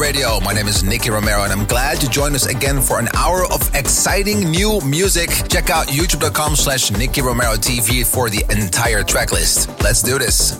Radio. My name is Nicky Romero, and I'm glad you joined us again for an hour of exciting new music. Check out youtube.com slash Nicky Romero TV for the entire track list. Let's do this.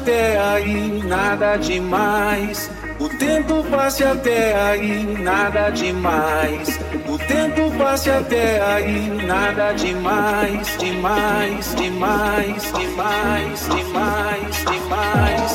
Até aí, nada demais. O tempo passe até aí, nada demais. O tempo passe até aí, nada demais, demais, demais, demais, demais, demais, demais,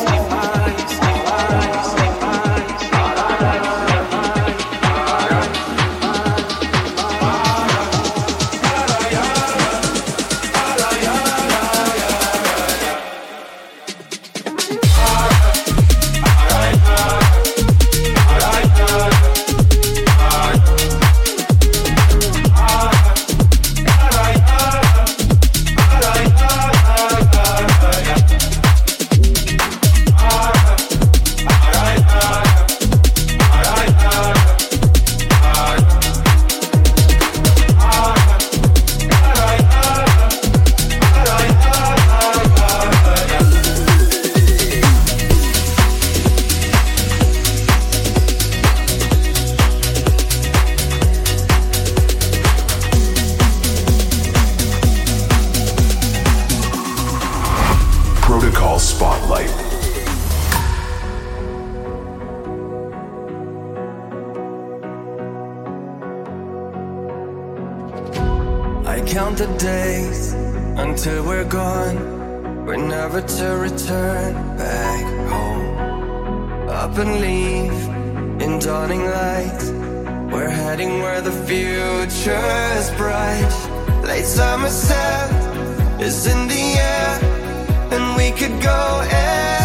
up and leave in dawning light. We're heading where the future's bright. Late summer set is in the air, and we could go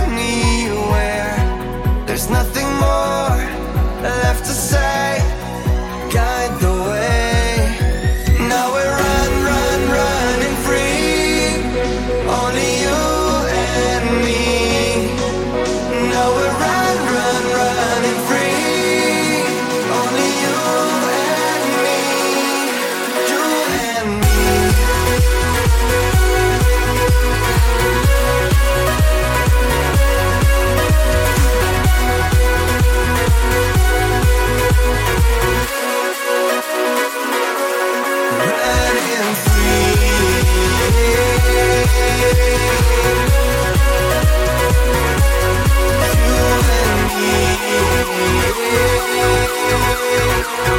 anywhere. There's nothing more left to say.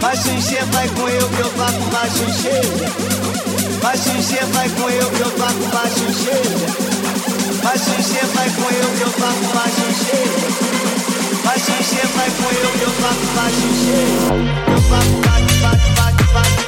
Vai se vai com eu que eu faço vai cheia. Vai se vai com eu que eu faço vai cheia. Vai se vai com eu que eu faço vai cheia. Vai se vai com eu que eu toco vai cheia. Eu toco eu baixo, eu pago.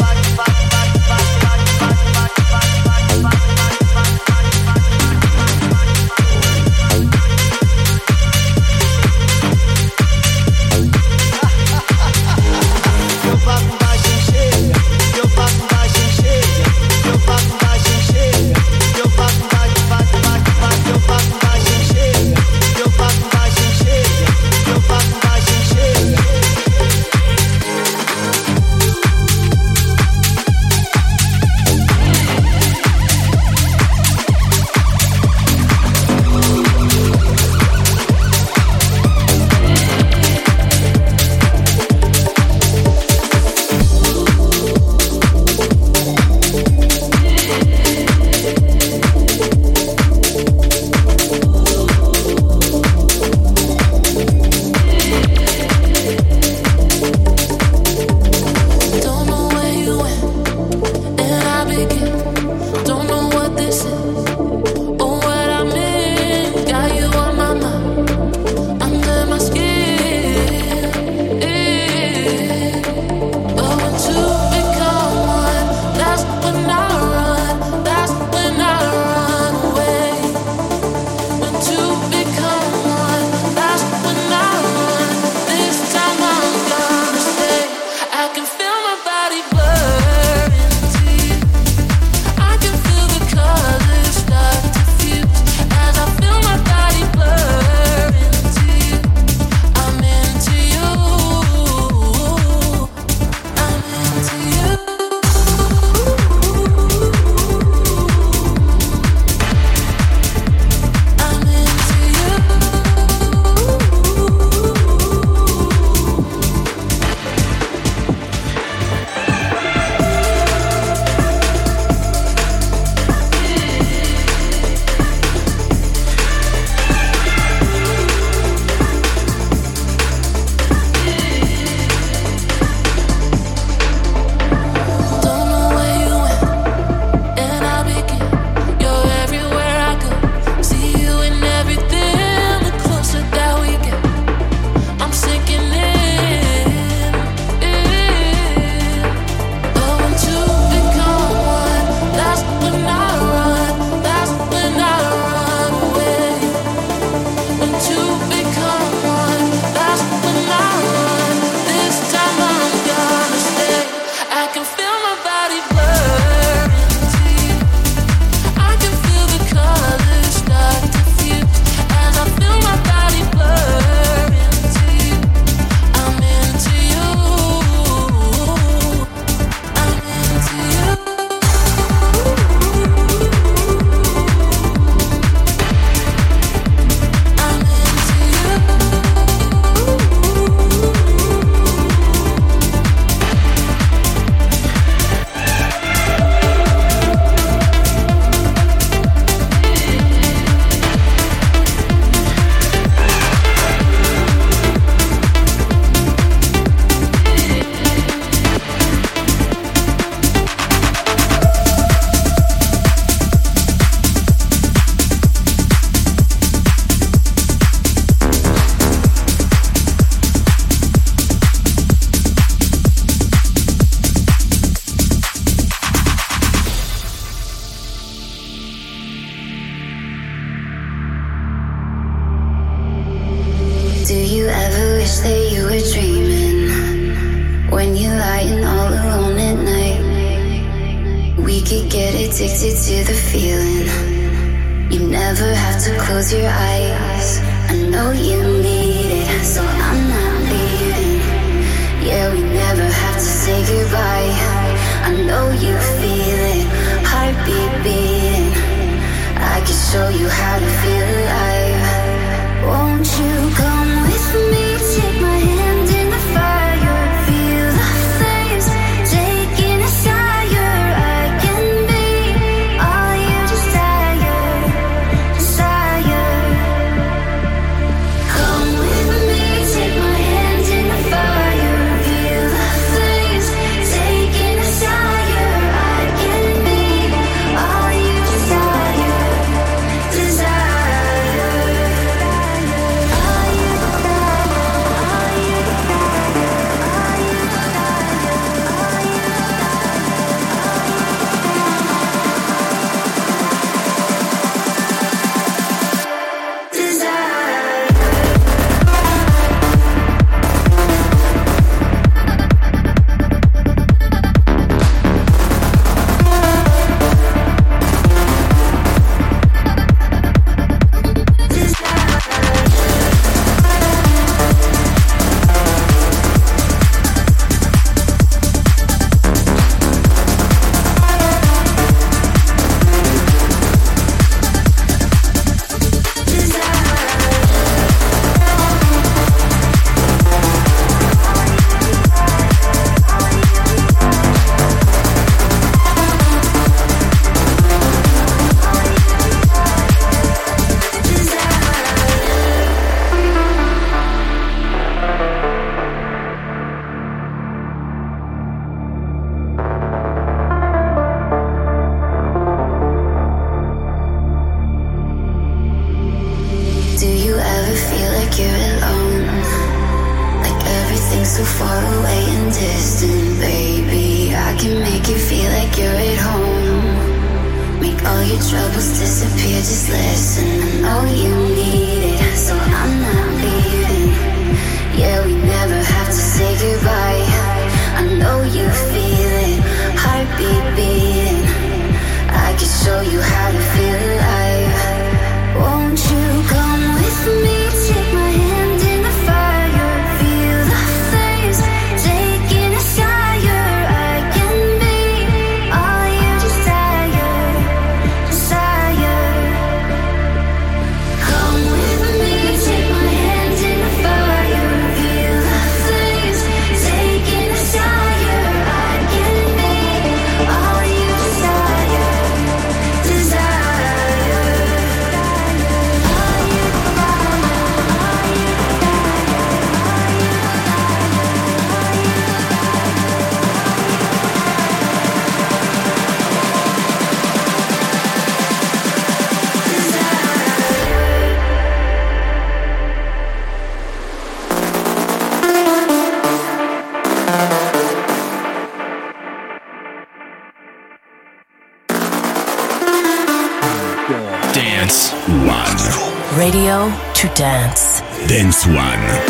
Radio to dance. Dance One.